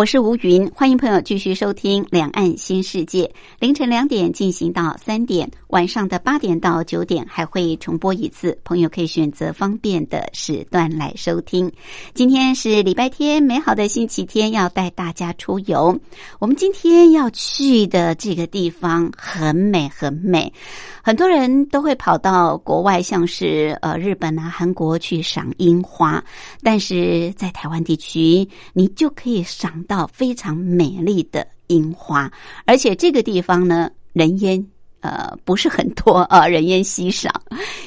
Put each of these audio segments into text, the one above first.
我是吴云，欢迎朋友继续收听《两岸新世界》。凌晨两点进行到三点，晚上的八点到九点还会重播一次，朋友可以选择方便的时段来收听。今天是礼拜天，美好的星期天，要带大家出游。我们今天要去的这个地方很美，很美。很多人都会跑到国外，像是呃日本啊、韩国去赏樱花，但是在台湾地区，你就可以赏到非常美丽的樱花，而且这个地方呢，人烟呃不是很多 啊，人烟稀少，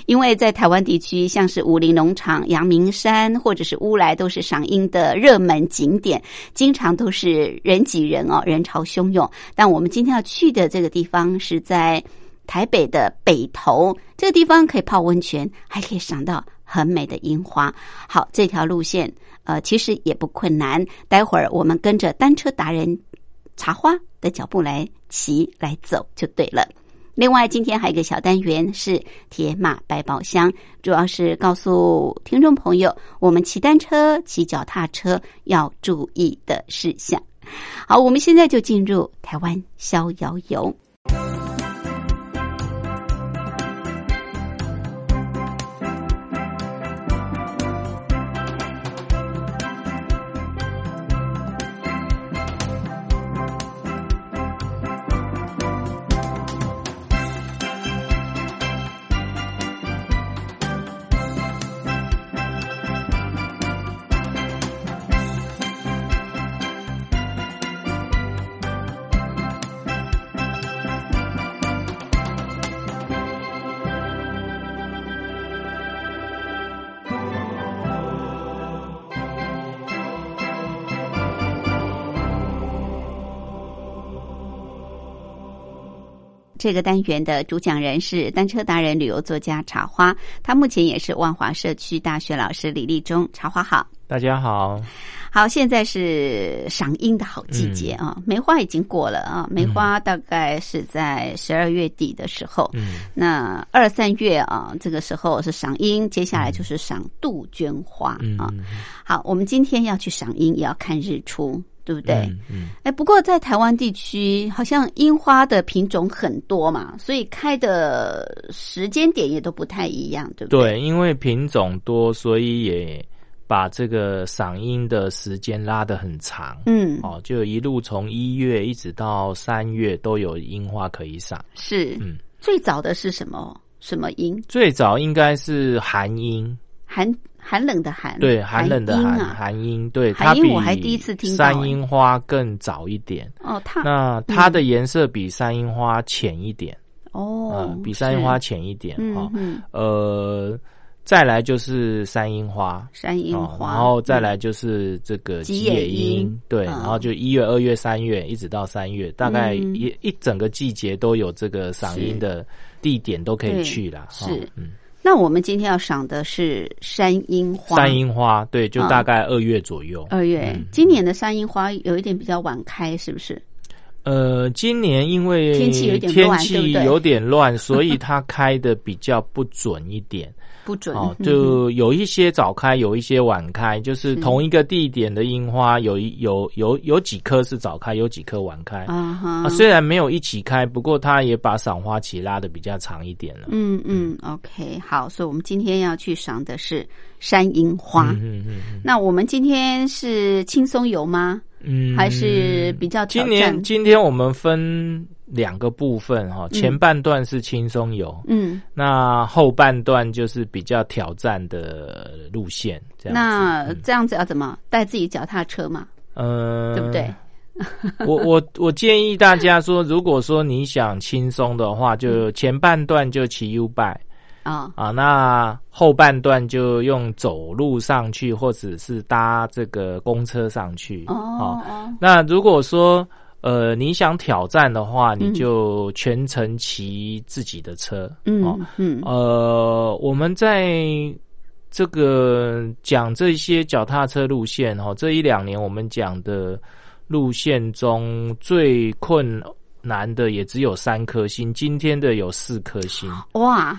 因为在台湾地区，像是武林农场、阳明山或者是乌来，都是赏樱的热门景点，经常都是人挤人哦，人潮汹涌。但我们今天要去的这个地方是在。台北的北投这个地方可以泡温泉，还可以赏到很美的樱花。好，这条路线呃其实也不困难。待会儿我们跟着单车达人茶花的脚步来骑来走就对了。另外，今天还有一个小单元是铁马百宝箱，主要是告诉听众朋友我们骑单车、骑脚踏车要注意的事项。好，我们现在就进入台湾逍遥游。这个单元的主讲人是单车达人、旅游作家茶花，他目前也是万华社区大学老师李立忠。茶花好，大家好，好，现在是赏樱的好季节啊，梅花已经过了啊，梅花大概是在十二月底的时候，嗯，那二三月啊，这个时候是赏樱，接下来就是赏杜鹃花啊。好，我们今天要去赏樱，也要看日出。对不对？嗯，哎，不过在台湾地区，好像樱花的品种很多嘛，所以开的时间点也都不太一样，对不对？对，因为品种多，所以也把这个赏樱的时间拉得很长。嗯，哦，就一路从一月一直到三月都有樱花可以赏。是，嗯，最早的是什么？什么樱？最早应该是寒樱。寒。寒冷的寒，对，寒冷的寒，寒樱，对，它比。山樱花更早一点。哦，它那它的颜色比山樱花浅一点。哦，比山樱花浅一点哈。呃，再来就是山樱花，山樱花，然后再来就是这个吉野樱，对，然后就一月、二月、三月一直到三月，大概一一整个季节都有这个赏樱的地点都可以去了，是。嗯。那我们今天要赏的是山樱花。山樱花，对，就大概二月左右。二月，今年的山樱花有一点比较晚开，是不是？呃，今年因为天气有点天气有点乱，所以它开的比较不准一点。不准哦，就有一些早开，有一些晚开，就是同一个地点的樱花，有一有有有几棵是早开，有几棵晚开啊哈。虽然没有一起开，不过它也把赏花期拉的比较长一点了。嗯嗯，OK，好，所以我们今天要去赏的是山樱花。嗯嗯嗯。那我们今天是轻松游吗？嗯，还是比较今年今天我们分。两个部分哈，前半段是轻松游，嗯，那后半段就是比较挑战的路线。这样，那这样子要怎么带自己脚踏车嘛？嗯，对不对？我我我建议大家说，如果说你想轻松的话，就前半段就骑 U bike，啊啊，那后半段就用走路上去，或者是搭这个公车上去。哦，那如果说呃你想挑战的话，你就全程骑自己的车。嗯嗯，呃，我们在这个讲这些脚踏车路线哈，这一两年我们讲的路线中最困。难的也只有三颗星，今天的有四颗星，哇，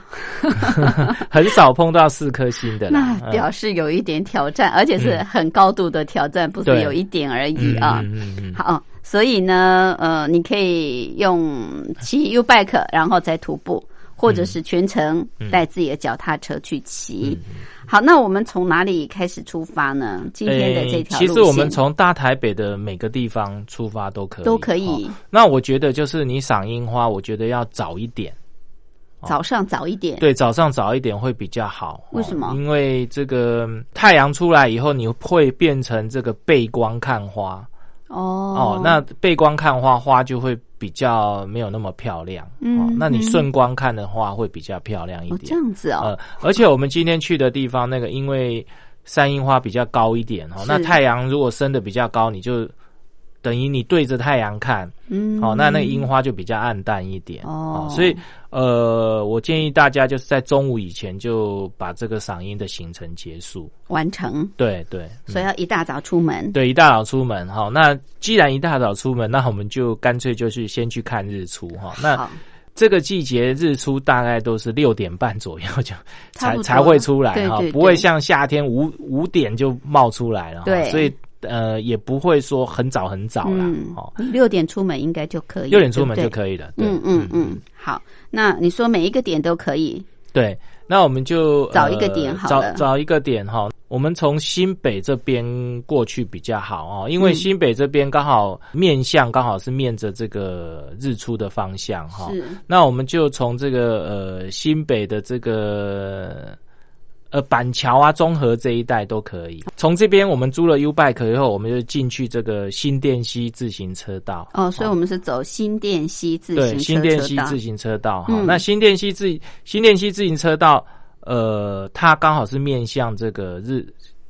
很少碰到四颗星的，那表示有一点挑战，而且是很高度的挑战，不是有一点而已啊。嗯嗯。好，所以呢，呃，你可以用骑 U bike，然后再徒步。或者是全程带自己的脚踏车去骑。好，那我们从哪里开始出发呢？今天的这条其实我们从大台北的每个地方出发都可以，都可以。那我觉得就是你赏樱花，我觉得要早一点，早上早一点，对，早上早一点会比较好。为什么？因为这个太阳出来以后，你会变成这个背光看花。哦哦，那背光看花，花就会比较没有那么漂亮。嗯，那你顺光看的话，会比较漂亮一点。这样子哦。呃，而且我们今天去的地方，那个因为山樱花比较高一点哦，那太阳如果升的比较高，你就。等于你对着太阳看，嗯，好，那那个樱花就比较暗淡一点哦。所以，呃，我建议大家就是在中午以前就把这个赏樱的行程结束完成。对对，所以要一大早出门。对，一大早出门哈。那既然一大早出门，那我们就干脆就是先去看日出哈。那这个季节日出大概都是六点半左右就才才会出来哈，不会像夏天五五点就冒出来了。对，所以。呃，也不会说很早很早啦，哦，六点出门应该就可以，六点出门就可以了。嗯嗯嗯，好，那你说每一个点都可以？对，那我们就找一个点好了，找找一个点哈。我们从新北这边过去比较好哦，因为新北这边刚好面向刚好是面着这个日出的方向哈。是，那我们就从这个呃新北的这个。呃，板桥啊，中和这一带都可以。从这边我们租了 U bike 以后，我们就进去这个新店溪自行车道。哦，所以我们是走新店溪自行车道。对，新店溪自行车道哈。那新店溪自新店溪自行车道，呃，它刚好是面向这个日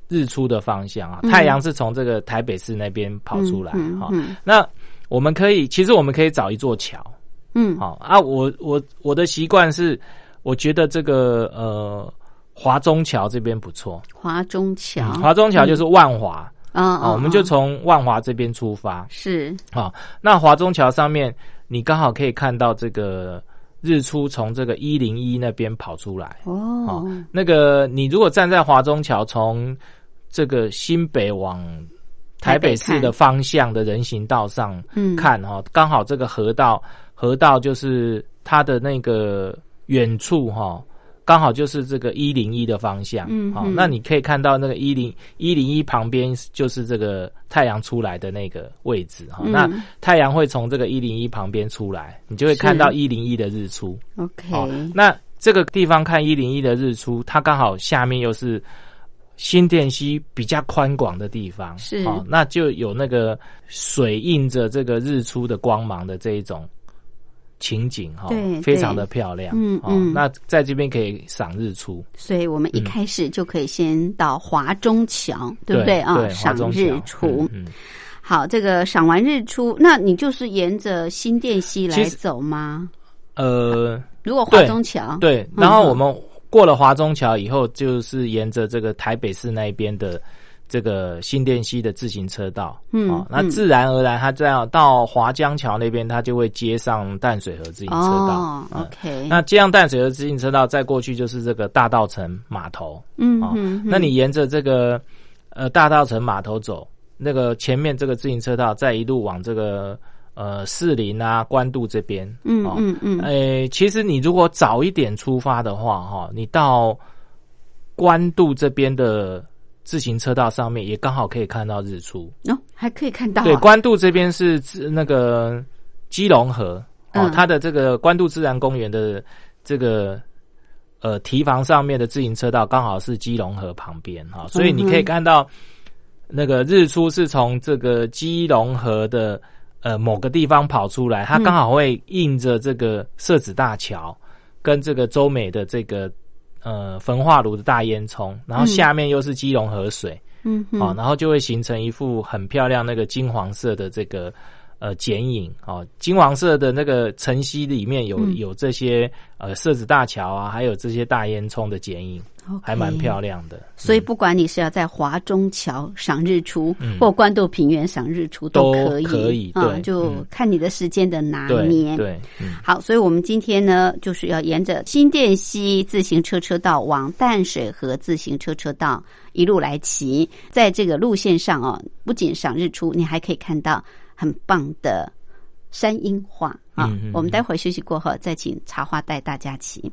日出的方向啊。太阳是从这个台北市那边跑出来哈。那我们可以，其实我们可以找一座桥。嗯，好啊。我我我的习惯是，我觉得这个呃。华中桥这边不错，华中桥，华中桥就是万华。啊，我们就从万华这边出发，是。啊。那华中桥上面，你刚好可以看到这个日出从这个一零一那边跑出来。哦。那个你如果站在华中桥，从这个新北往台北市的方向的人行道上看哈，刚好这个河道，河道就是它的那个远处哈。刚好就是这个一零一的方向，嗯，好，那你可以看到那个一零一零一旁边就是这个太阳出来的那个位置，哈，那太阳会从这个一零一旁边出来，你就会看到一零一的日出。OK，那这个地方看一零一的日出，它刚好下面又是新店溪比较宽广的地方，是，那就有那个水映着这个日出的光芒的这一种。情景哈，对，非常的漂亮。嗯嗯，那在这边可以赏日出，所以我们一开始就可以先到华中桥，对不对啊？赏日出。嗯，好，这个赏完日出，那你就是沿着新店溪来走吗？呃，如果华中桥，对，然后我们过了华中桥以后，就是沿着这个台北市那边的。这个新店溪的自行车道，嗯，那自然而然，它这样到华江桥那边，它就会接上淡水河自行车道。OK，那接上淡水河自行车道，再过去就是这个大道城码头。嗯嗯，那你沿着这个呃大道城码头走，那个前面这个自行车道，再一路往这个呃士林啊官渡这边。嗯嗯嗯，诶，其实你如果早一点出发的话，哈，你到官渡这边的。自行车道上面也刚好可以看到日出哦，还可以看到。对，关渡这边是那个基隆河哦，它的这个关渡自然公园的这个呃堤防上面的自行车道刚好是基隆河旁边哈，所以你可以看到那个日出是从这个基隆河的呃某个地方跑出来，它刚好会映着这个社子大桥跟这个周美的这个呃焚化炉的大烟囱，然后下面又是基隆河水，嗯，好，然后就会形成一幅很漂亮那个金黄色的这个。呃，剪影哦，金黄色的那个晨曦里面有有这些呃设子大桥啊，还有这些大烟囱的剪影，还蛮漂亮的。所以不管你是要在华中桥赏日出，或关渡平原赏日出，都可以，可以，对，就看你的时间的拿捏。对，好，所以我们今天呢，就是要沿着新店溪自行车车道往淡水河自行车车道一路来骑，在这个路线上哦，不仅赏日出，你还可以看到。很棒的山樱画啊！我们待会儿休息过后，再请茶花带大家骑。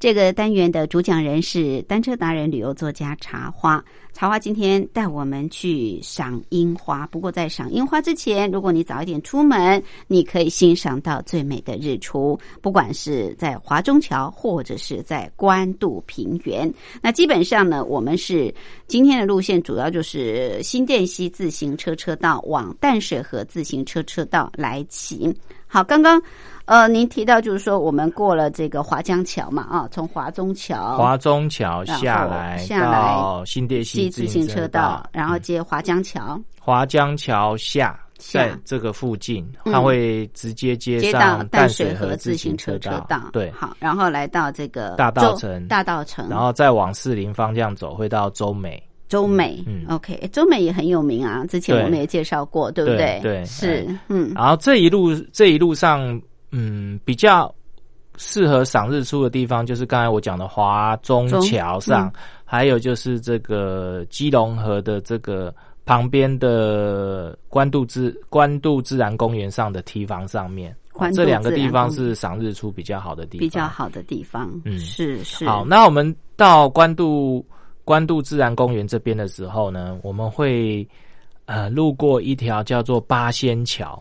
这个单元的主讲人是单车达人、旅游作家茶花。茶花今天带我们去赏樱花。不过在赏樱花之前，如果你早一点出门，你可以欣赏到最美的日出。不管是在华中桥，或者是在官渡平原，那基本上呢，我们是今天的路线主要就是新店溪自行车车道往淡水河自行车车道来骑。好，刚刚。呃，您提到就是说，我们过了这个华江桥嘛，啊，从华中桥，华中桥下来下来新店溪自行车道，然后接华江桥，华江桥下，在这个附近，它会直接接上淡水河自行车道，对，好，然后来到这个大道城，大道城，然后再往四林方向走，会到周美，周美，嗯，OK，周美也很有名啊，之前我们也介绍过，对不对？对，是，嗯，然后这一路这一路上。嗯，比较适合赏日出的地方，就是刚才我讲的华中桥上，还有就是这个基隆河的这个旁边的关渡自关渡自然公园上的堤防上面，这两个地方是赏日出比较好的地方，比较好的地方。嗯，是是。好，那我们到关渡关渡自然公园这边的时候呢，我们会呃路过一条叫做八仙桥。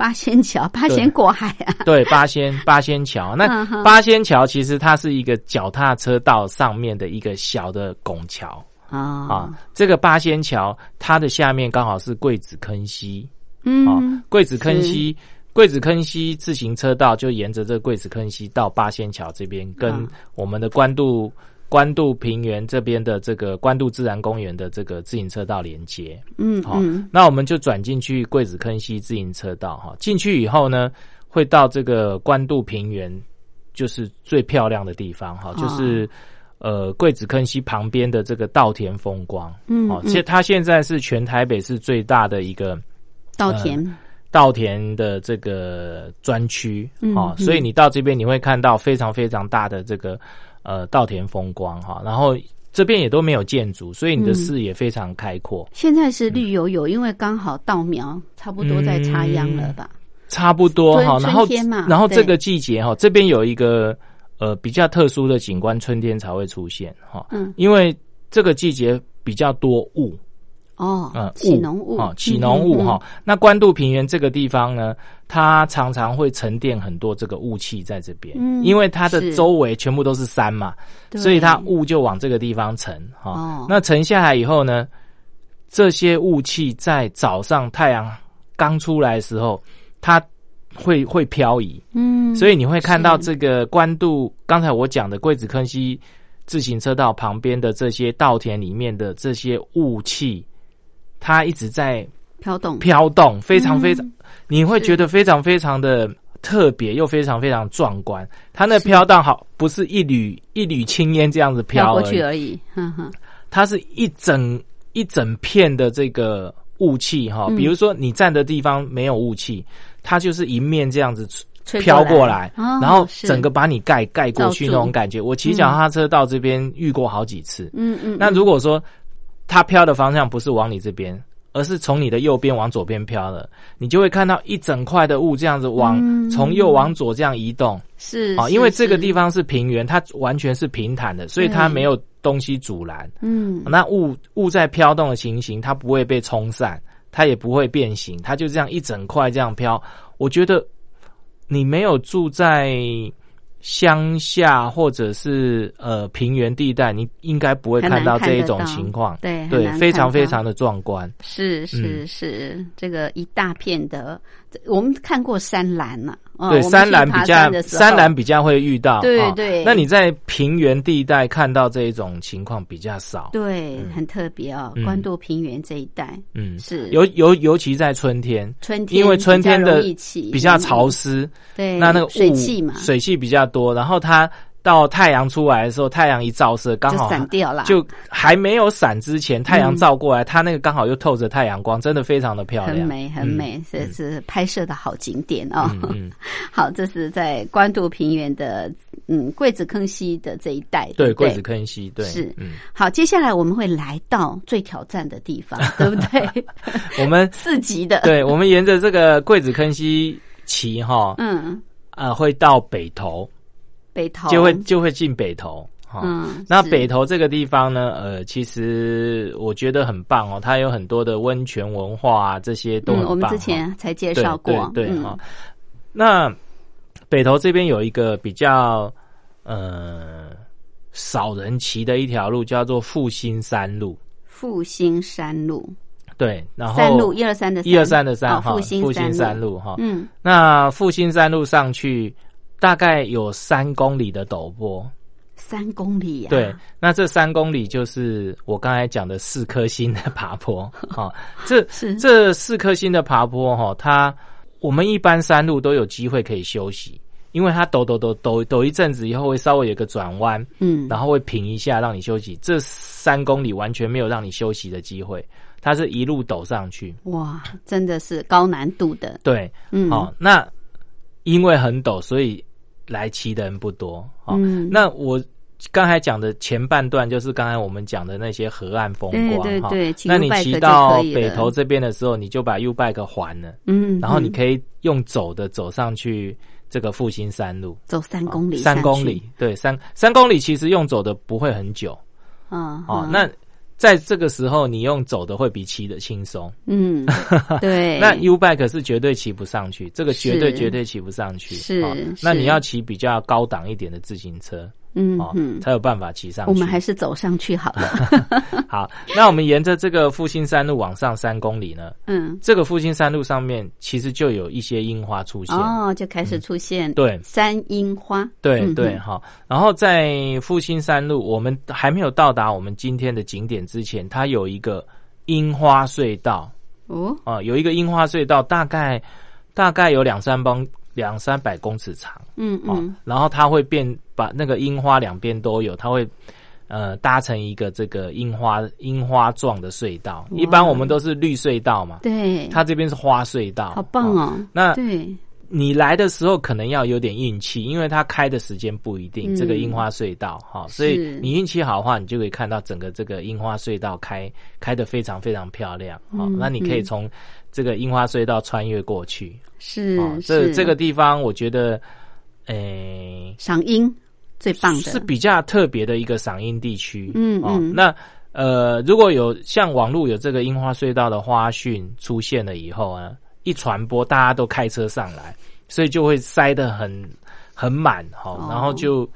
八仙桥，八仙过海啊！对，八仙八仙桥。那八仙桥其实它是一个脚踏车道上面的一个小的拱桥啊。啊，这个八仙桥它的下面刚好是桂子坑溪。嗯，桂子坑溪，桂子坑溪自行车道就沿着这个桂子坑溪到八仙桥这边，跟我们的关渡。关渡平原这边的这个关渡自然公园的这个自行车道连接，嗯，好，那我们就转进去桂子坑溪自行车道哈。进去以后呢，会到这个关渡平原，就是最漂亮的地方哈，就是呃桂子坑溪旁边的这个稻田风光，嗯，哦，其实它现在是全台北市最大的一个稻田稻田的这个专区，哦，所以你到这边你会看到非常非常大的这个。呃，稻田风光哈，然后这边也都没有建筑，所以你的视野非常开阔。现在是绿油油，因为刚好稻苗差不多在插秧了吧？差不多哈，然后然后这个季节哈，这边有一个呃比较特殊的景观，春天才会出现哈。嗯，因为这个季节比较多雾。哦，嗯，起浓雾啊，起浓雾哈。那关渡平原这个地方呢，它常常会沉淀很多这个雾气在这边，嗯，因为它的周围全部都是山嘛，所以它雾就往这个地方沉哈。那沉下来以后呢，这些雾气在早上太阳刚出来的时候，它会会漂移，嗯，所以你会看到这个关渡，刚才我讲的桂子坑溪自行车道旁边的这些稻田里面的这些雾气。它一直在飘动，飘动，非常非常，你会觉得非常非常的特别，又非常非常壮观。它那飘荡好，不是一缕一缕青烟这样子飘过去而已，哼哼，它是一整一整片的这个雾气哈。比如说你站的地方没有雾气，它就是一面这样子飘过来，然后整个把你盖盖过去那种感觉。我骑脚踏车到这边遇过好几次，嗯嗯。那如果说。它飘的方向不是往你这边，而是从你的右边往左边飘的，你就会看到一整块的雾这样子往从右往左这样移动。是啊，因为这个地方是平原，它完全是平坦的，所以它没有东西阻拦。嗯，那雾雾在飘动的情形，它不会被冲散，它也不会变形，它就这样一整块这样飘。我觉得你没有住在。乡下或者是呃平原地带，你应该不会看到这一种情况。对对，非常非常的壮观。是是是，这个一大片的我们看过山兰了。对，山兰比较山兰比较会遇到，对对。那你在平原地带看到这一种情况比较少，对，很特别哦。关渡平原这一带，嗯，是尤尤尤其在春天，春天因为春天的比较潮湿，对，那那个水汽嘛，水汽比较多，然后它。到太阳出来的时候，太阳一照射，刚好散掉了。就还没有散之前，太阳照过来，它那个刚好又透着太阳光，真的非常的漂亮，很美，很美，这是拍摄的好景点哦。好，这是在关渡平原的嗯桂子坑溪的这一带，对桂子坑溪，对是。好，接下来我们会来到最挑战的地方，对不对？我们 四级的，对，我们沿着这个桂子坑溪骑哈，嗯啊，会到北头。北头就会就会进北头，嗯，那北头这个地方呢，呃，其实我觉得很棒哦，它有很多的温泉文化啊，这些都很棒。我们之前才介绍过，对哈。那北头这边有一个比较呃少人骑的一条路，叫做复兴山路。复兴山路，对，然后山路一二三的一二三的三哈，复兴山路哈，嗯，那复兴山路上去。大概有三公里的陡坡，三公里呀？对，那这三公里就是我刚才讲的四颗星的爬坡啊。这这四颗星的爬坡哈，它我们一般山路都有机会可以休息，因为它抖抖抖抖抖一阵子以后会稍微有个转弯，嗯，然后会平一下让你休息。这三公里完全没有让你休息的机会，它是一路抖上去。哇，真的是高难度的。对，嗯，好，那因为很陡，所以。来骑的人不多，哦，那我刚才讲的前半段就是刚才我们讲的那些河岸风光，哈，那你骑到北头这边的时候，你就把 U bike 还了，嗯，然后你可以用走的走上去这个复兴山路，走三公里，三公里，对，三三公里其实用走的不会很久，啊，哦，那。在这个时候，你用走的会比骑的轻松。嗯，对。那 U bike 是绝对骑不上去，这个绝对绝对骑不上去。是，那你要骑比较高档一点的自行车。嗯嗯，才有办法骑上去。我们还是走上去好了。好，那我们沿着这个复兴山路往上三公里呢？嗯，这个复兴山路上面其实就有一些樱花出现哦，就开始出现对山樱花。对对哈，然后在复兴山路，我们还没有到达我们今天的景点之前，它有一个樱花隧道哦啊，有一个樱花隧道，大概大概有两三帮。两三百公尺长，嗯嗯，然后它会变，把那个樱花两边都有，它会呃搭成一个这个樱花樱花状的隧道。一般我们都是绿隧道嘛，对，它这边是花隧道，好棒哦。那对，你来的时候可能要有点运气，因为它开的时间不一定。这个樱花隧道哈，所以你运气好的话，你就可以看到整个这个樱花隧道开开的非常非常漂亮。好，那你可以从这个樱花隧道穿越过去。是，这这个地方我觉得，诶，赏樱最棒的，是比较特别的一个赏樱地区。嗯嗯，那呃，如果有像网络有这个樱花隧道的花讯出现了以后啊，一传播，大家都开车上来，所以就会塞得很很满哈，然后就。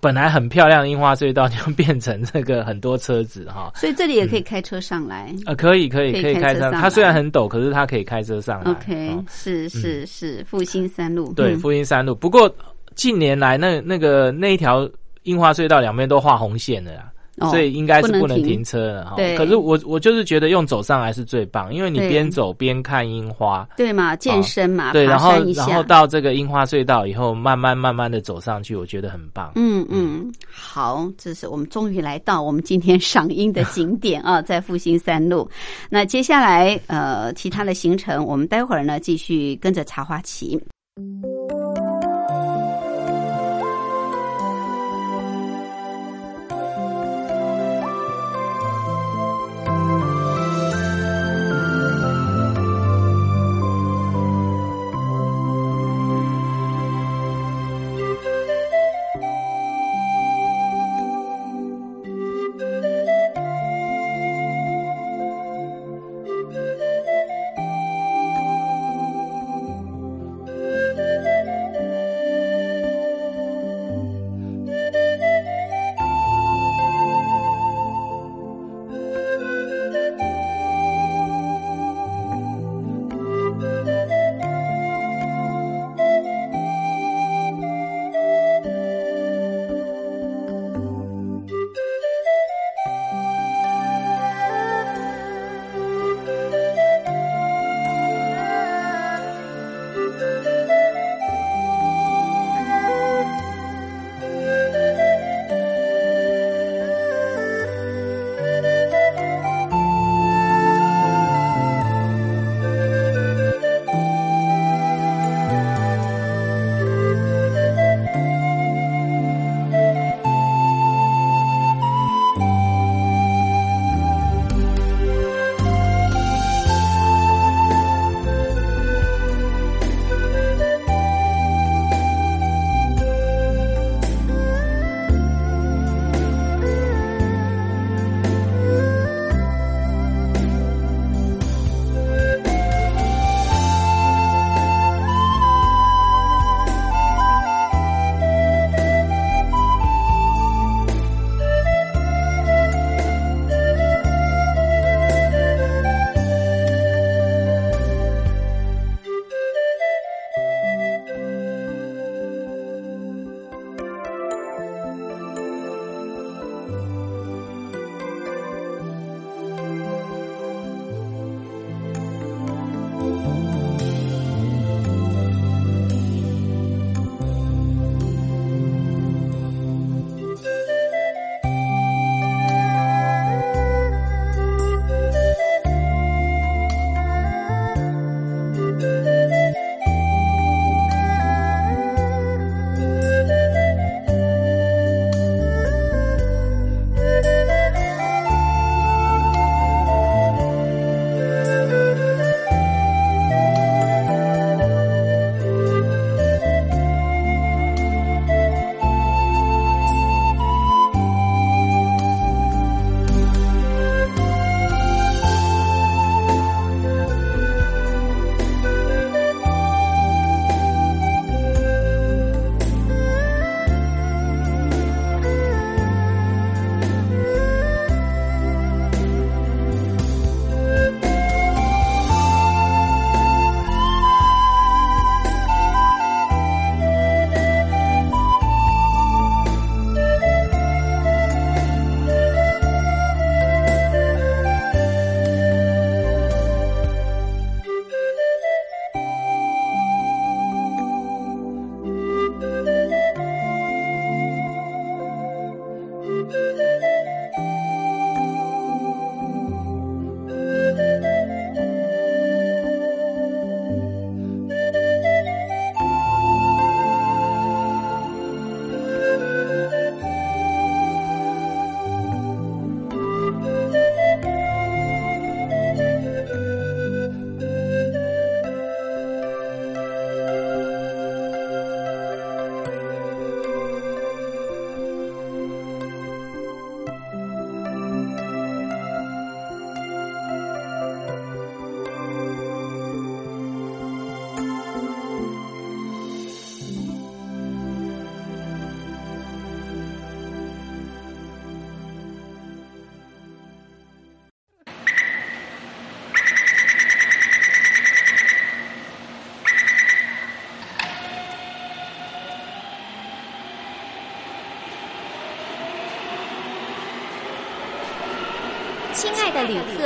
本来很漂亮的樱花隧道，就变成这个很多车子哈，所以这里也可以开车上来。呃，可以可以可以开车，它虽然很陡，可是它可以开车上来。OK，是是是，复兴三路。对，复兴三路。不过近年来，那那个那一条樱花隧道两边都画红线了呀。所以应该是不能停车了哈。对。可是我我就是觉得用走上来是最棒，因为你边走边看樱花。对嘛，健身嘛。对，然后然后到这个樱花隧道以后，慢慢慢慢的走上去，我觉得很棒。嗯嗯，好，这是我们终于来到我们今天赏樱的景点啊，在复兴三路。那接下来呃，其他的行程，我们待会儿呢继续跟着茶花骑。亲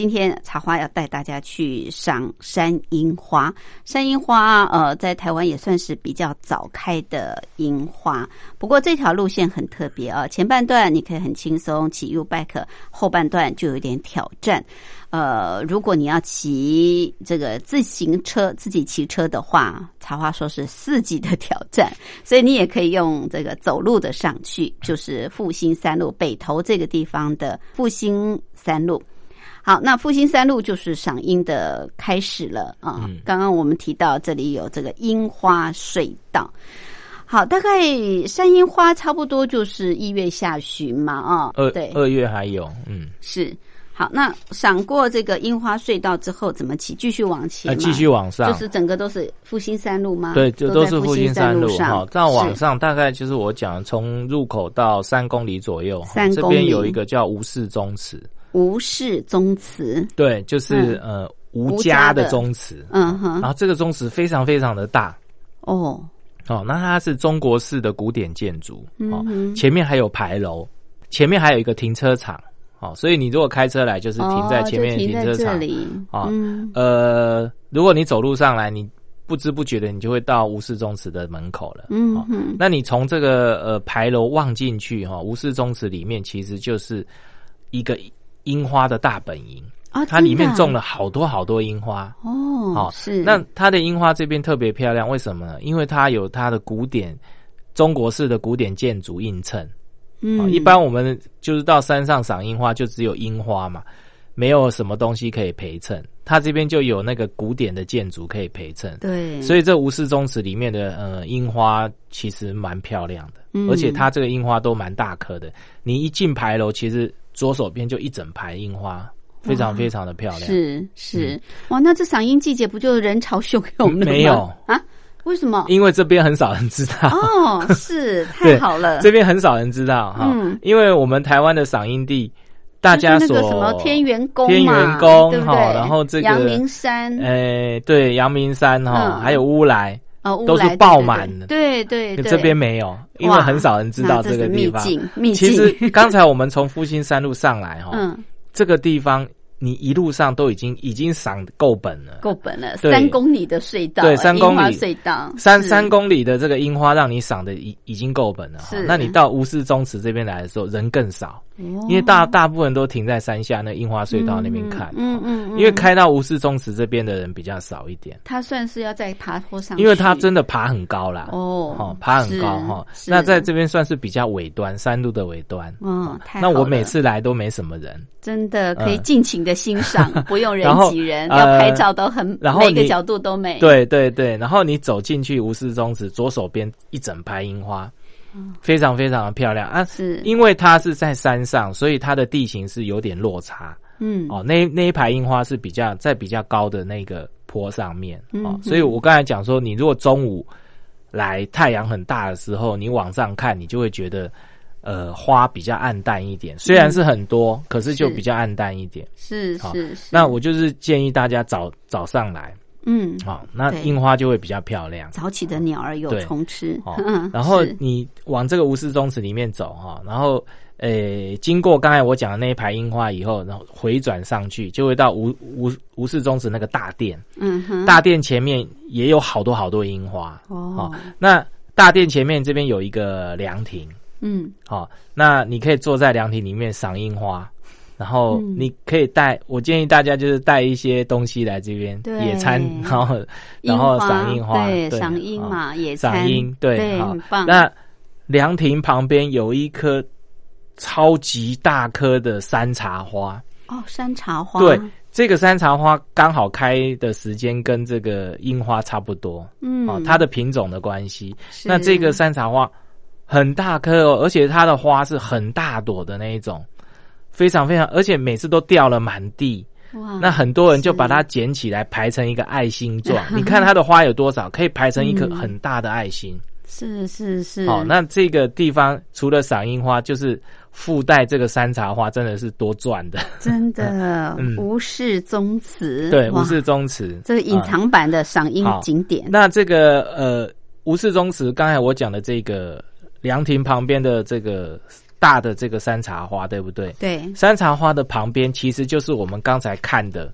今天茶花要带大家去赏山樱花。山樱花，呃，在台湾也算是比较早开的樱花。不过这条路线很特别啊，前半段你可以很轻松骑 U bike，后半段就有点挑战。呃，如果你要骑这个自行车自己骑车的话，茶花说是四级的挑战，所以你也可以用这个走路的上去，就是复兴三路北头这个地方的复兴三路。好，那复兴三路就是赏樱的开始了啊。刚刚我们提到这里有这个樱花隧道，好，大概山樱花差不多就是一月下旬嘛啊，二对，二月还有，嗯，是。好，那赏过这个樱花隧道之后怎么骑？继续往前？继续往上，就是整个都是复兴三路吗？对，就都是复兴三路好。再往上，大概就是我讲从入口到三公里左右。三公里。这边有一个叫吴氏宗祠。吴氏宗祠。对，就是呃吴家的宗祠。嗯哼。然后这个宗祠非常非常的大。哦。哦，那它是中国式的古典建筑。哦，前面还有牌楼，前面还有一个停车场。哦，所以你如果开车来，就是停在前面停车场啊。呃，如果你走路上来，你不知不觉的，你就会到吴氏宗祠的门口了。嗯嗯。那你从这个呃牌楼望进去哈，吴氏宗祠里面其实就是一个樱花的大本营啊，它里面种了好多好多樱花哦。好，是。那它的樱花这边特别漂亮，为什么呢？因为它有它的古典中国式的古典建筑映衬。嗯，一般我们就是到山上赏樱花，就只有樱花嘛，没有什么东西可以陪衬。它这边就有那个古典的建筑可以陪衬，对，所以这吴氏宗祠里面的呃樱花其实蛮漂亮的，而且它这个樱花都蛮大颗的。你一进牌楼，其实左手边就一整排樱花，非常非常的漂亮。是是，哇，那这赏樱季节不就人潮汹涌了吗？没有啊。为什么？因为这边很少人知道哦，是 太好了。这边很少人知道哈，因为我们台湾的赏樱地，大家所什么天元宫天元宫哈，然后这个阳明山，哎，对，阳明山哈，还有乌来哦，都是爆满的。对对，这边没有，因为很少人知道这个地方。其实刚才我们从复兴山路上来哈，嗯，这个地方。你一路上都已经已经赏够本了，够本了，三公里的隧道，对，三公里隧道，三三公里的这个樱花让你赏的已已经够本了。是，那你到吴氏宗祠这边来的时候，人更少。因为大大部分都停在山下那樱花隧道那边看，嗯嗯，因为开到吴氏宗祠这边的人比较少一点。他算是要在爬坡上，因为他真的爬很高啦，哦，爬很高哈。那在这边算是比较尾端，山路的尾端。嗯，那我每次来都没什么人，真的可以尽情的欣赏，不用人挤人，要拍照都很，然后每个角度都美。对对对，然后你走进去吴氏宗祠，左手边一整排樱花。非常非常的漂亮啊！是，因为它是在山上，所以它的地形是有点落差。嗯，哦，那那一排樱花是比较在比较高的那个坡上面哦，所以我刚才讲说，你如果中午来太阳很大的时候，你往上看，你就会觉得呃花比较暗淡一点，虽然是很多，可是就比较暗淡一点。是是是，那我就是建议大家早早上来。嗯，好，那樱花就会比较漂亮。早起的鸟儿有虫吃。嗯然后你往这个吴氏宗祠里面走哈，然后诶，经过刚才我讲的那一排樱花以后，然后回转上去，就会到吴吴吴氏宗祠那个大殿。嗯哼，大殿前面也有好多好多樱花。哦，那大殿前面这边有一个凉亭。嗯，好，那你可以坐在凉亭里面赏樱花。然后你可以带，我建议大家就是带一些东西来这边野餐，然后然后赏樱花，对，赏樱嘛，野餐，赏樱，对，很棒。那凉亭旁边有一棵超级大棵的山茶花，哦，山茶花，对，这个山茶花刚好开的时间跟这个樱花差不多，嗯，哦，它的品种的关系，那这个山茶花很大棵哦，而且它的花是很大朵的那一种。非常非常，而且每次都掉了满地，哇！那很多人就把它捡起来排成一个爱心状。你看它的花有多少？可以排成一颗很大的爱心。是是是。好，那这个地方除了赏樱花，就是附带这个山茶花，真的是多赚的。真的，吴氏宗祠。对，吴氏宗祠，这个隐藏版的赏樱景点。那这个呃，吴氏宗祠，刚才我讲的这个凉亭旁边的这个。大的这个山茶花，对不对？对，山茶花的旁边其实就是我们刚才看的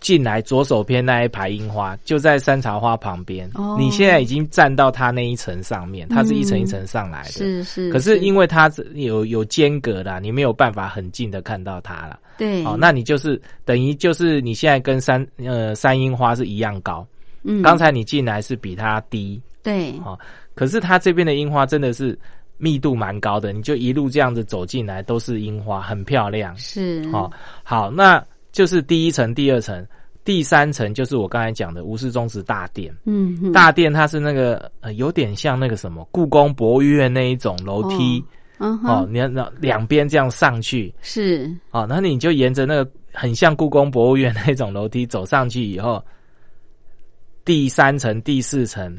进来左手边那一排樱花，就在山茶花旁边。哦，你现在已经站到它那一层上面，它是一层一层上来的。是是。可是因为它有有间隔的，你没有办法很近的看到它了。对。哦，那你就是等于就是你现在跟山呃山樱花是一样高。嗯。刚才你进来是比它低。对。哦，可是它这边的樱花真的是。密度蛮高的，你就一路这样子走进来，都是樱花，很漂亮。是，好，好，那就是第一层、第二层、第三层，就是我刚才讲的吴氏宗祠大殿。嗯，大殿它是那个呃，有点像那个什么故宫博物院那一种楼梯。嗯，哦，你要那两边这样上去。是，哦，那你就沿着那个很像故宫博物院那种楼梯走上去以后，第三层、第四层。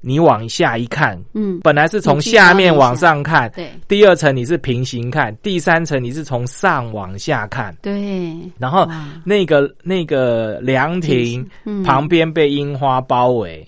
你往下一看，嗯，本来是从下面往上看，对，第二层你是平行看，第三层你是从上往下看，对，然后那个那个凉亭旁边被樱花包围，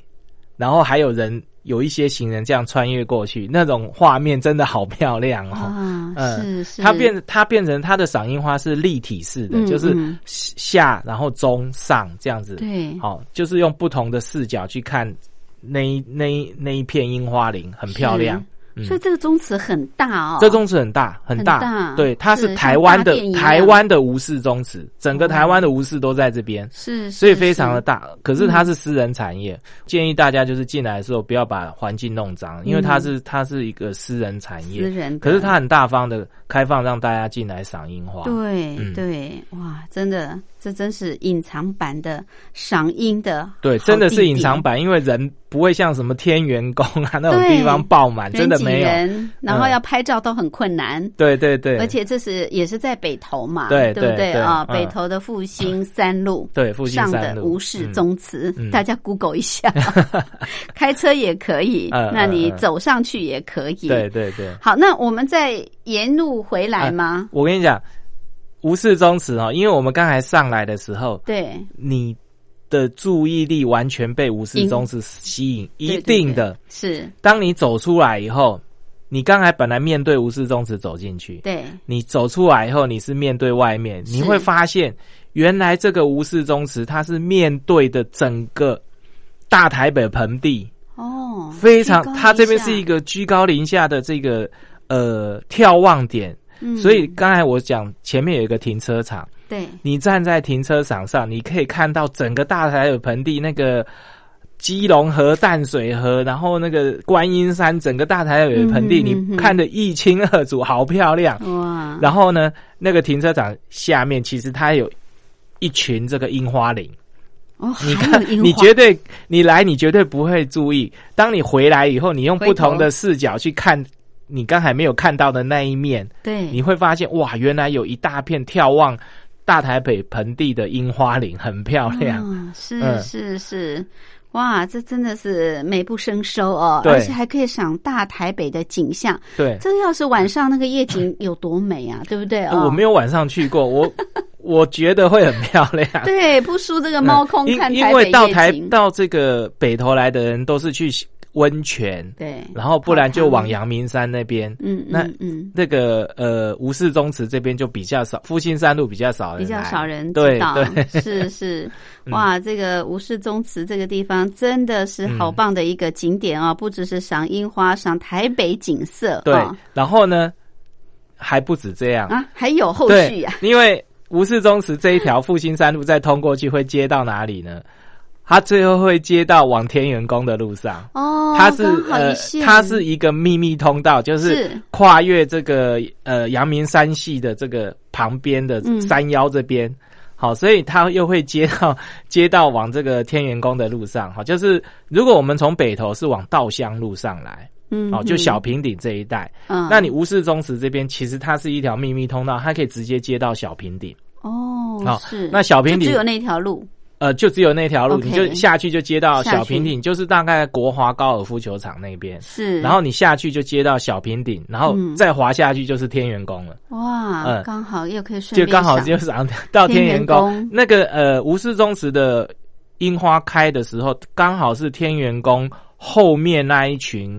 然后还有人有一些行人这样穿越过去，那种画面真的好漂亮哦，嗯，是是，它变它变成它的赏樱花是立体式的，就是下然后中上这样子，对，好，就是用不同的视角去看。那一那一那一片樱花林很漂亮，所以这个宗祠很大哦，这宗祠很大很大，对，它是台湾的台湾的吴氏宗祠，整个台湾的吴氏都在这边，是，所以非常的大。可是它是私人产业，建议大家就是进来的时候不要把环境弄脏，因为它是它是一个私人产业，私人，可是它很大方的开放让大家进来赏樱花，对对，哇，真的。这真是隐藏版的赏樱的，对，真的是隐藏版，因为人不会像什么天元宫啊 那种地方爆满，真的没有。然后要拍照都很困难，对对对。而且这是也是在北投嘛，对对不对啊？北投的复兴三路，对复兴三路吴氏宗祠，大家 Google 一下，开车也可以，那你走上去也可以，对对对。好，那我们再沿路回来吗？我跟你讲。无视宗祠哦，因为我们刚才上来的时候，对你的注意力完全被无视宗祠吸引，一定的。是。当你走出来以后，你刚才本来面对无视宗祠走进去，对，你走出来以后，你是面对外面，你会发现原来这个无视宗祠它是面对的整个大台北盆地。哦，非常，它这边是一个居高临下的这个呃眺望点。所以刚才我讲前面有一个停车场，对，你站在停车场上，你可以看到整个大台有盆地，那个基隆河、淡水河，然后那个观音山，整个大台有盆地，你看得一清二楚，好漂亮哇！然后呢，那个停车场下面其实它有一群这个樱花林哦，你看，你绝对你来，你绝对不会注意。当你回来以后，你用不同的视角去看。你刚才没有看到的那一面，对，你会发现哇，原来有一大片眺望大台北盆地的樱花林，很漂亮。是是是，哇，这真的是美不胜收哦，而且还可以赏大台北的景象。对，这要是晚上那个夜景有多美啊，对不对？我没有晚上去过，我 我觉得会很漂亮。对，不输这个猫空看台因为到台到这个北头来的人都是去。温泉，对，然后不然就往阳明山那边，嗯，那嗯，那个呃吴氏宗祠这边就比较少，复兴山路比较少，比较少人知道，是是，哇，这个吴氏宗祠这个地方真的是好棒的一个景点哦，不只是赏樱花，赏台北景色，对，然后呢还不止这样。啊，还有后续呀，因为吴氏宗祠这一条复兴山路再通过去会接到哪里呢？它最后会接到往天元宫的路上。哦，它是呃，它是一个秘密通道，就是。跨越这个呃阳明山系的这个旁边的山腰这边，好，所以它又会接到 接到往这个天元宫的路上，好，就是如果我们从北头是往稻香路上来，嗯，哦，就小平顶这一带，嗯，那你吴氏宗祠这边其实它是一条秘密通道，它可以直接接到小平顶，哦，好，是。那小平顶只有那条路。呃，就只有那条路，你就下去就接到小平顶，就是大概国华高尔夫球场那边。是，然后你下去就接到小平顶，然后再滑下去就是天元宫了。哇，嗯，刚好又可以顺就刚好就是到天元宫。那个呃，吴氏宗祠的樱花开的时候，刚好是天元宫后面那一群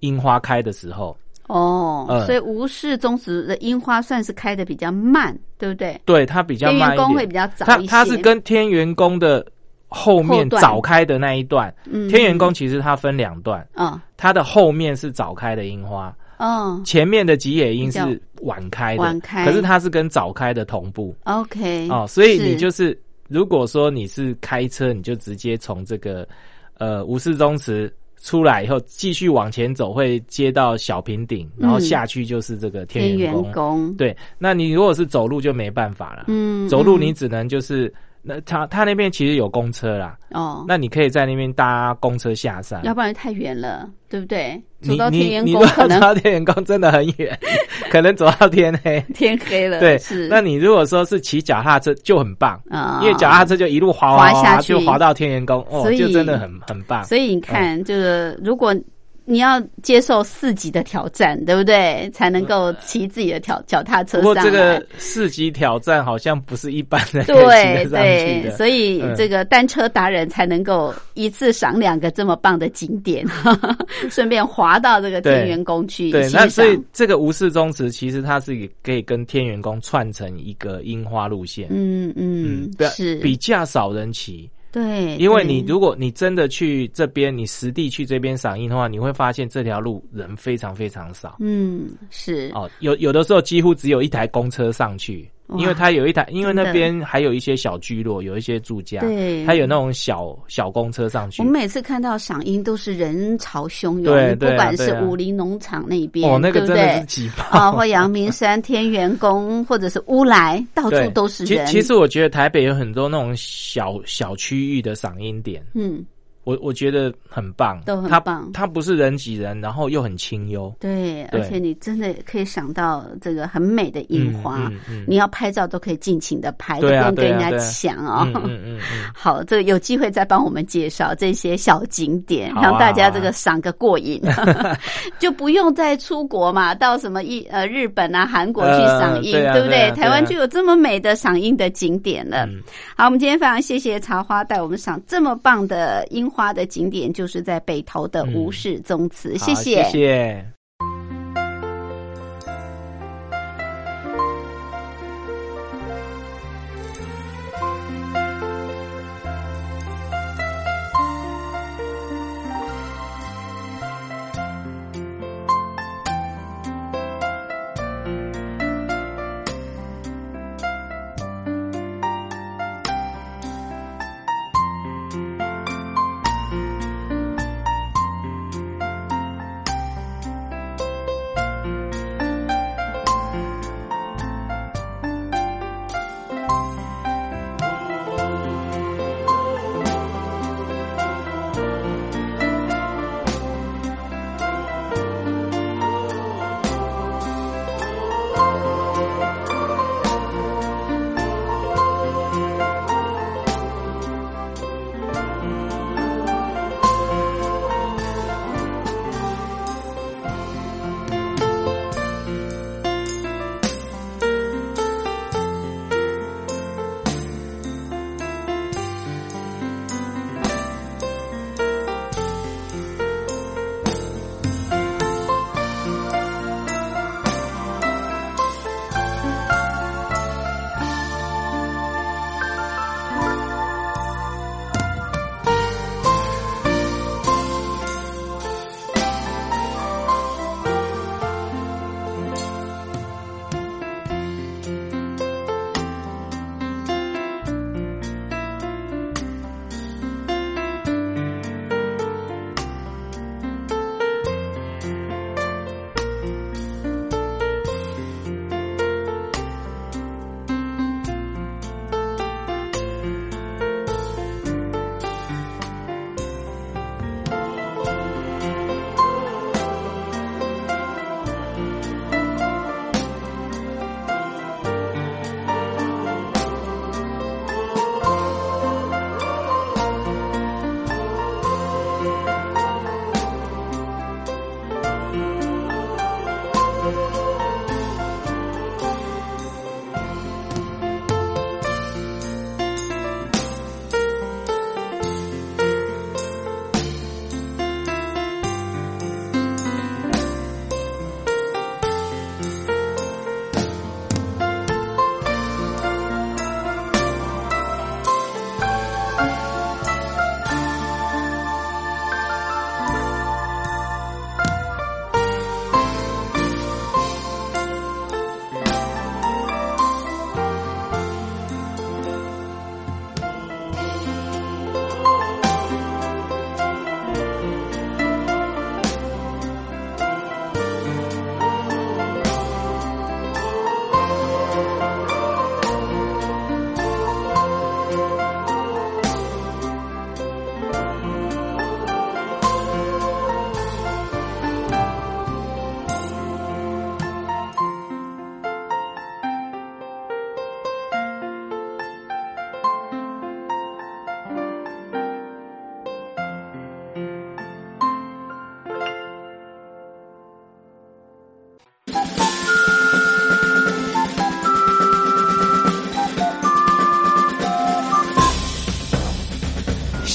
樱花开的时候。哦，所以吴氏宗祠的樱花算是开的比较慢，对不对？对，它比较慢天元宫会比较早。它它是跟天元宫的后面早开的那一段。嗯，天元宫其实它分两段。嗯，它的后面是早开的樱花。嗯，前面的吉野樱是晚开的。晚开。可是它是跟早开的同步。OK。哦，所以你就是如果说你是开车，你就直接从这个呃吴氏宗祠。出来以后，继续往前走，会接到小平顶，然后下去就是这个天元宫。对，那你如果是走路就没办法了。嗯，走路你只能就是那他他那边其实有公车啦。哦，那你可以在那边搭公车下山。要不然太远了，对不对？走到天元宫可能走到天元宫真的很远，可能走到天黑。天黑了，对，是。那你如果说是骑脚踏车就很棒啊，因为脚踏车就一路滑滑下去，就滑到天元宫，哦，就真的很很棒。所以你看，就是如果。你要接受四级的挑战，对不对？才能够骑自己的脚脚踏车上不过这个四级挑战好像不是一般 人对对，所以这个单车达人才能够一次赏两个这么棒的景点，顺便滑到这个天元宫去。对，那所以这个吴氏宗祠其实它是可以跟天元宫串成一个樱花路线。嗯嗯，对是比较少人骑。对，因为你如果你真的去这边，你实地去这边赏樱的话，你会发现这条路人非常非常少。嗯，是哦，有有的时候几乎只有一台公车上去。因为它有一台，因为那边还有一些小聚落，有一些住家，对，它有那种小小公车上去。我们每次看到赏樱都是人潮汹涌，对，不管是武林农场那边，哦，那个真的是挤爆啊，或阳明山天元宫，或者是乌来，到处都是人。其其实我觉得台北有很多那种小小区域的赏樱点，嗯。我我觉得很棒，都很棒。它不是人挤人，然后又很清幽。对，而且你真的可以想到这个很美的樱花。你要拍照都可以尽情的拍，不用跟人家抢哦。嗯嗯嗯。好，这个有机会再帮我们介绍这些小景点，让大家这个赏个过瘾，就不用再出国嘛，到什么一呃日本啊、韩国去赏樱，对不对？台湾就有这么美的赏樱的景点了。好，我们今天非常谢谢茶花带我们赏这么棒的樱花。花的景点就是在北投的吴氏宗祠，谢谢。谢谢。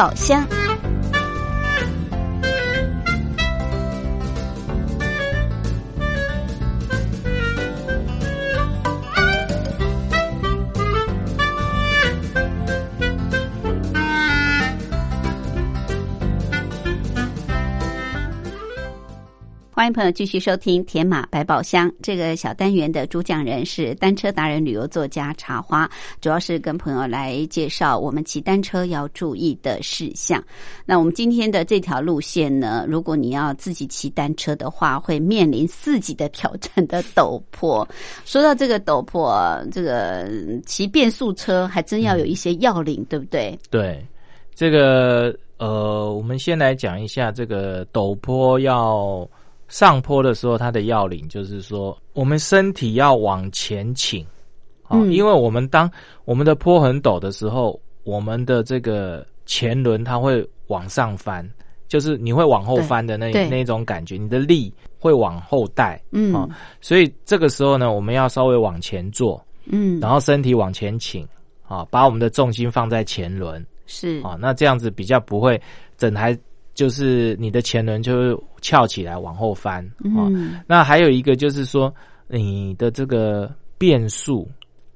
宝箱朋友继续收听《铁马百宝箱》这个小单元的主讲人是单车达人、旅游作家茶花，主要是跟朋友来介绍我们骑单车要注意的事项。那我们今天的这条路线呢，如果你要自己骑单车的话，会面临四级的挑战的陡坡。说到这个陡坡，这个骑变速车还真要有一些要领，对不对？对，这个呃，我们先来讲一下这个陡坡要。上坡的时候，它的要领就是说，我们身体要往前倾，啊，因为我们当我们的坡很陡的时候，我们的这个前轮它会往上翻，就是你会往后翻的那那种感觉，你的力会往后带，嗯，啊，所以这个时候呢，我们要稍微往前坐，嗯，然后身体往前倾，啊，把我们的重心放在前轮，是，啊，那这样子比较不会整台。就是你的前轮就会翘起来往后翻啊。那还有一个就是说，你的这个变速，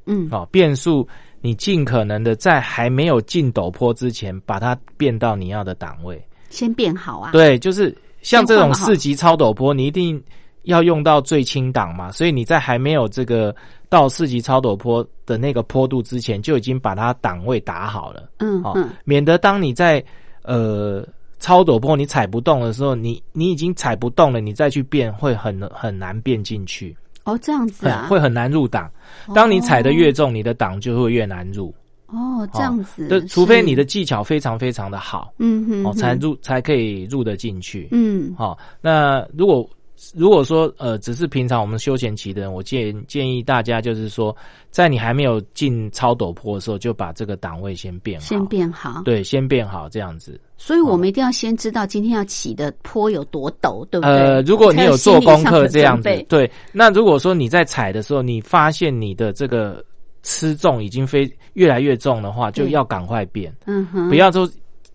嗯，哦，变速你尽可能的在还没有进陡坡之前，把它变到你要的档位，先变好啊。对，就是像这种四级超陡坡，你一定要用到最轻档嘛。所以你在还没有这个到四级超陡坡的那个坡度之前，就已经把它档位打好了，嗯，哦，免得当你在呃。超陡坡你踩不动的时候，你你已经踩不动了，你再去变会很很难变进去。哦，这样子啊，会很难入档。当你踩的越重，你的档就会越难入。哦，这样子。对，除非你的技巧非常非常的好，嗯哼，哦，才入才可以入得进去。嗯，好，那如果。如果说呃，只是平常我们休闲骑的人，我建建议大家就是说，在你还没有进超陡坡的时候，就把这个档位先变好，先变好，对，先变好这样子。所以我们一定要先知道今天要骑的坡有多陡，对不对？呃，如果你有做功课这样子，对。那如果说你在踩的时候，你发现你的这个吃重已经非越来越重的话，就要赶快变，嗯哼，不要说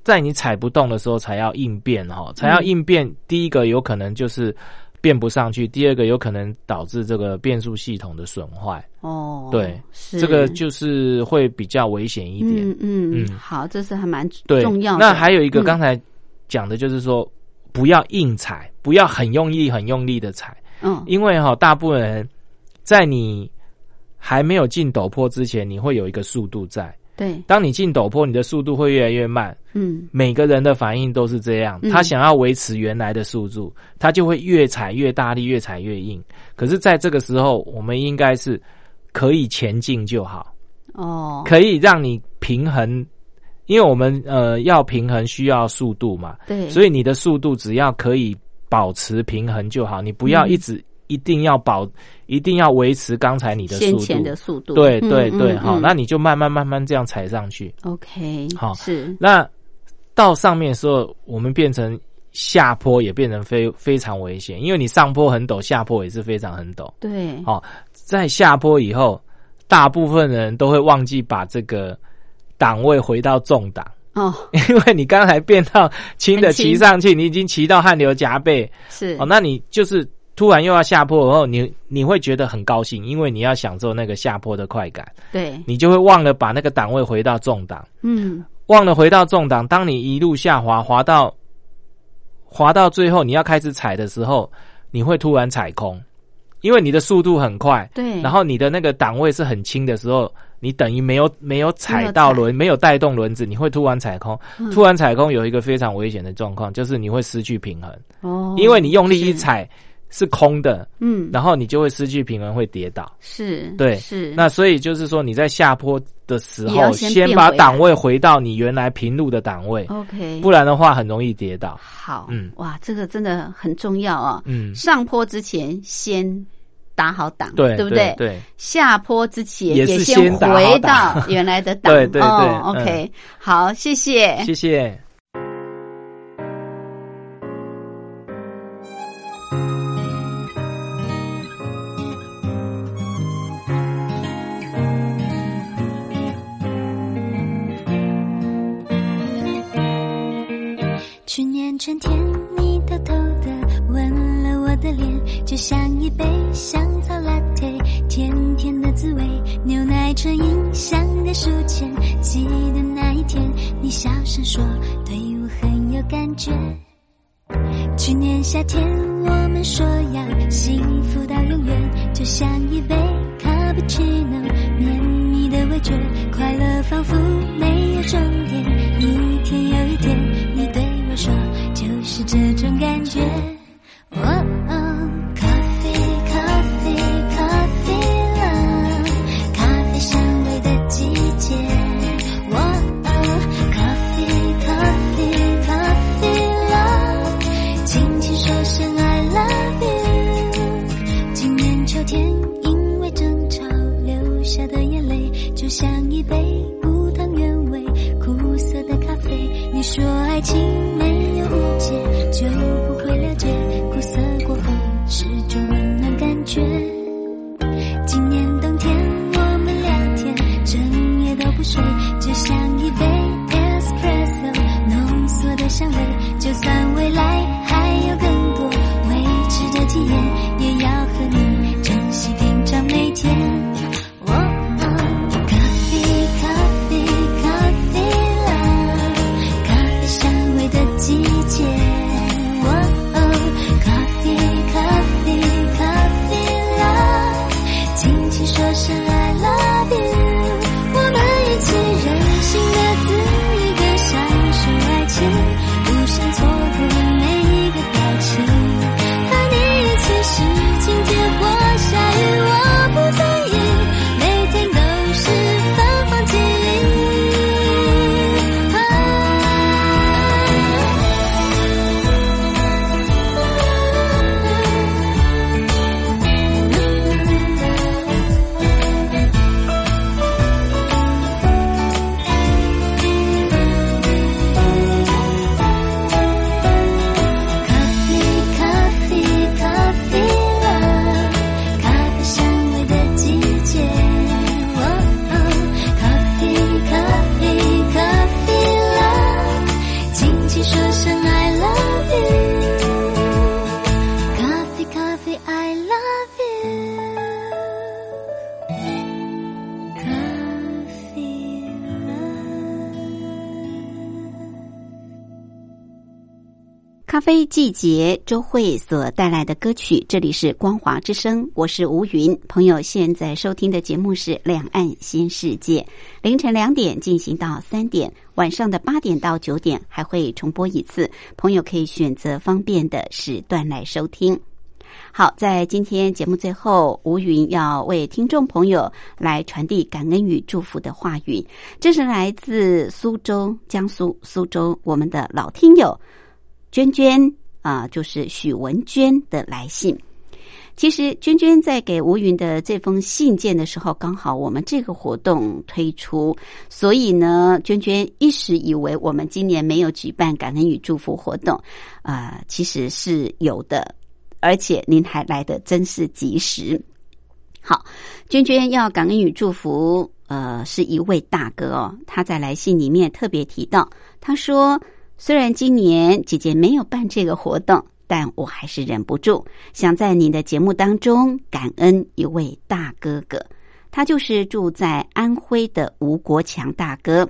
在你踩不动的时候才要应变哈，才要应变。第一个有可能就是。变不上去，第二个有可能导致这个变速系统的损坏。哦，对，这个就是会比较危险一点。嗯嗯，嗯好，这是还蛮重要。那还有一个刚才讲的就是说，不要硬踩，不要很用力、很用力的踩。嗯，因为哈，大部分人在你还没有进陡坡之前，你会有一个速度在。对，当你进陡坡，你的速度会越来越慢。嗯，每个人的反应都是这样。他想要维持原来的速度，他就会越踩越大力，越踩越硬。可是，在这个时候，我们应该是可以前进就好。哦，可以让你平衡，因为我们呃要平衡需要速度嘛。对，所以你的速度只要可以保持平衡就好，你不要一直。一定要保，一定要维持刚才你的速度的速度。对对对，好，那你就慢慢慢慢这样踩上去。OK，好是。那到上面的时候，我们变成下坡也变成非非常危险，因为你上坡很陡，下坡也是非常很陡。对，好，在下坡以后，大部分人都会忘记把这个档位回到重档哦，因为你刚才变到轻的骑上去，你已经骑到汗流浃背。是哦，那你就是。突然又要下坡，然后你你会觉得很高兴，因为你要享受那个下坡的快感。对，你就会忘了把那个档位回到重档。嗯，忘了回到重档。当你一路下滑，滑到滑到最后，你要开始踩的时候，你会突然踩空，因为你的速度很快。对，然后你的那个档位是很轻的时候，你等于没有没有踩到轮，没有带动轮子，你会突然踩空。突然踩空有一个非常危险的状况，就是你会失去平衡。哦，因为你用力一踩是空的，嗯，然后你就会失去平衡，会跌倒。是，对，是。那所以就是说你在下坡的时候，先把档位回到你原来平路的档位。OK，不然的话很容易跌倒。好，嗯，哇，这个真的很重要啊。嗯，上坡之前先。打好档，对对不对？对，下坡之前也是先回到原来的档。对对对，OK，好，谢谢，谢谢。相爱季节周慧所带来的歌曲，这里是光华之声，我是吴云。朋友现在收听的节目是《两岸新世界》，凌晨两点进行到三点，晚上的八点到九点还会重播一次，朋友可以选择方便的时段来收听。好，在今天节目最后，吴云要为听众朋友来传递感恩与祝福的话语，这是来自苏州，江苏苏州我们的老听友。娟娟啊，就是许文娟的来信。其实娟娟在给吴云的这封信件的时候，刚好我们这个活动推出，所以呢，娟娟一时以为我们今年没有举办感恩与祝福活动，啊，其实是有的，而且您还来的真是及时。好，娟娟要感恩与祝福，呃，是一位大哥哦，他在来信里面特别提到，他说。虽然今年姐姐没有办这个活动，但我还是忍不住想在你的节目当中感恩一位大哥哥。他就是住在安徽的吴国强大哥。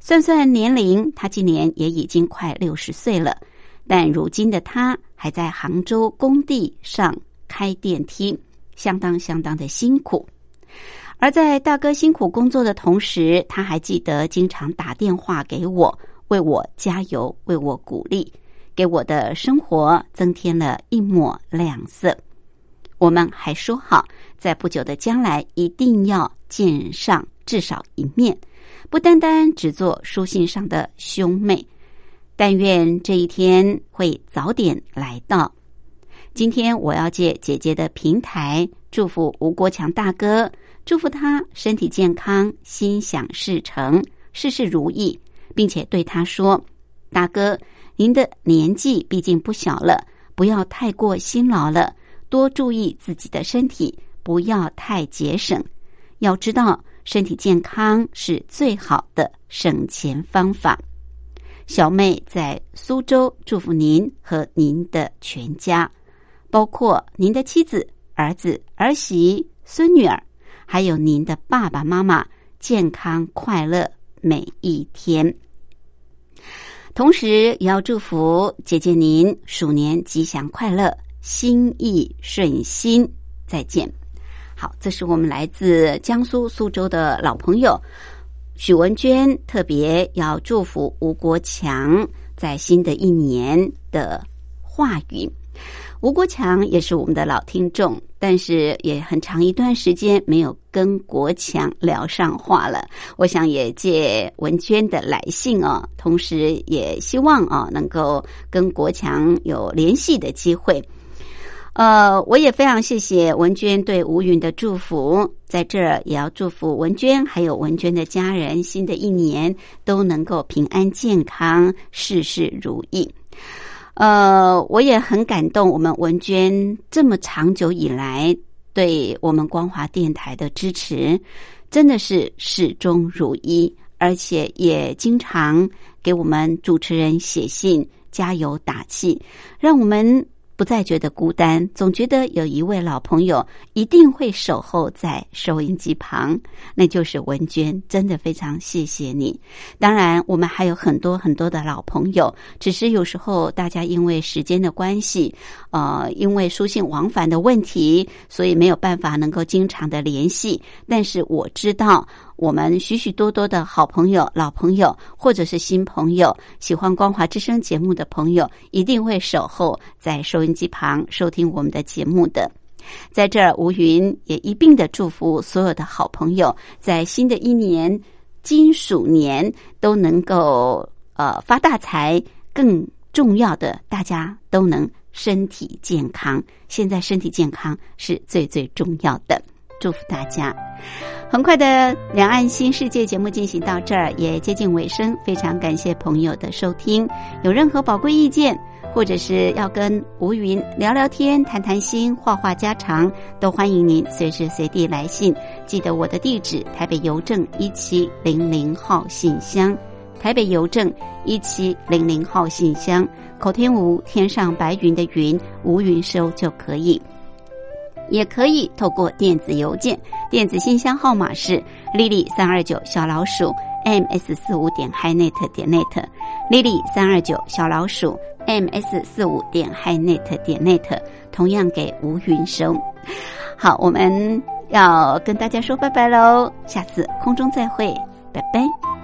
算算年龄，他今年也已经快六十岁了，但如今的他还在杭州工地上开电梯，相当相当的辛苦。而在大哥辛苦工作的同时，他还记得经常打电话给我，为我加油，为我鼓励，给我的生活增添了一抹亮色。我们还说好，在不久的将来一定要见上至少一面，不单单只做书信上的兄妹。但愿这一天会早点来到。今天我要借姐姐的平台，祝福吴国强大哥，祝福他身体健康，心想事成，事事如意，并且对他说：“大哥，您的年纪毕竟不小了，不要太过辛劳了，多注意自己的身体，不要太节省。要知道，身体健康是最好的省钱方法。”小妹在苏州祝福您和您的全家，包括您的妻子、儿子、儿媳、孙女儿，还有您的爸爸妈妈健康快乐每一天。同时，也要祝福姐姐您鼠年吉祥快乐，心意顺心。再见。好，这是我们来自江苏苏州的老朋友。许文娟特别要祝福吴国强在新的一年的话语。吴国强也是我们的老听众，但是也很长一段时间没有跟国强聊上话了。我想也借文娟的来信哦，同时也希望啊能够跟国强有联系的机会。呃，我也非常谢谢文娟对吴云的祝福，在这儿也要祝福文娟还有文娟的家人，新的一年都能够平安健康，事事如意。呃，我也很感动，我们文娟这么长久以来对我们光华电台的支持，真的是始终如一，而且也经常给我们主持人写信加油打气，让我们。不再觉得孤单，总觉得有一位老朋友一定会守候在收音机旁，那就是文娟。真的非常谢谢你。当然，我们还有很多很多的老朋友，只是有时候大家因为时间的关系，呃，因为书信往返的问题，所以没有办法能够经常的联系。但是我知道。我们许许多多的好朋友、老朋友，或者是新朋友，喜欢《光华之声》节目的朋友，一定会守候在收音机旁收听我们的节目的。在这儿，吴云也一并的祝福所有的好朋友，在新的一年金鼠年都能够呃发大财。更重要的，大家都能身体健康。现在身体健康是最最重要的。祝福大家！很快的两岸新世界节目进行到这儿，也接近尾声。非常感谢朋友的收听。有任何宝贵意见，或者是要跟吴云聊聊天、谈谈心、话话家常，都欢迎您随时随地来信。记得我的地址：台北邮政一七零零号信箱。台北邮政一七零零号信箱。口天吴，天上白云的云，吴云收就可以。也可以透过电子邮件，电子信箱号码是 lily 三二九小老鼠 ms 四五点 hi net 点 net，lily 三二九小老鼠 ms 四五点 hi net 点 net，同样给吴云生。好，我们要跟大家说拜拜喽，下次空中再会，拜拜。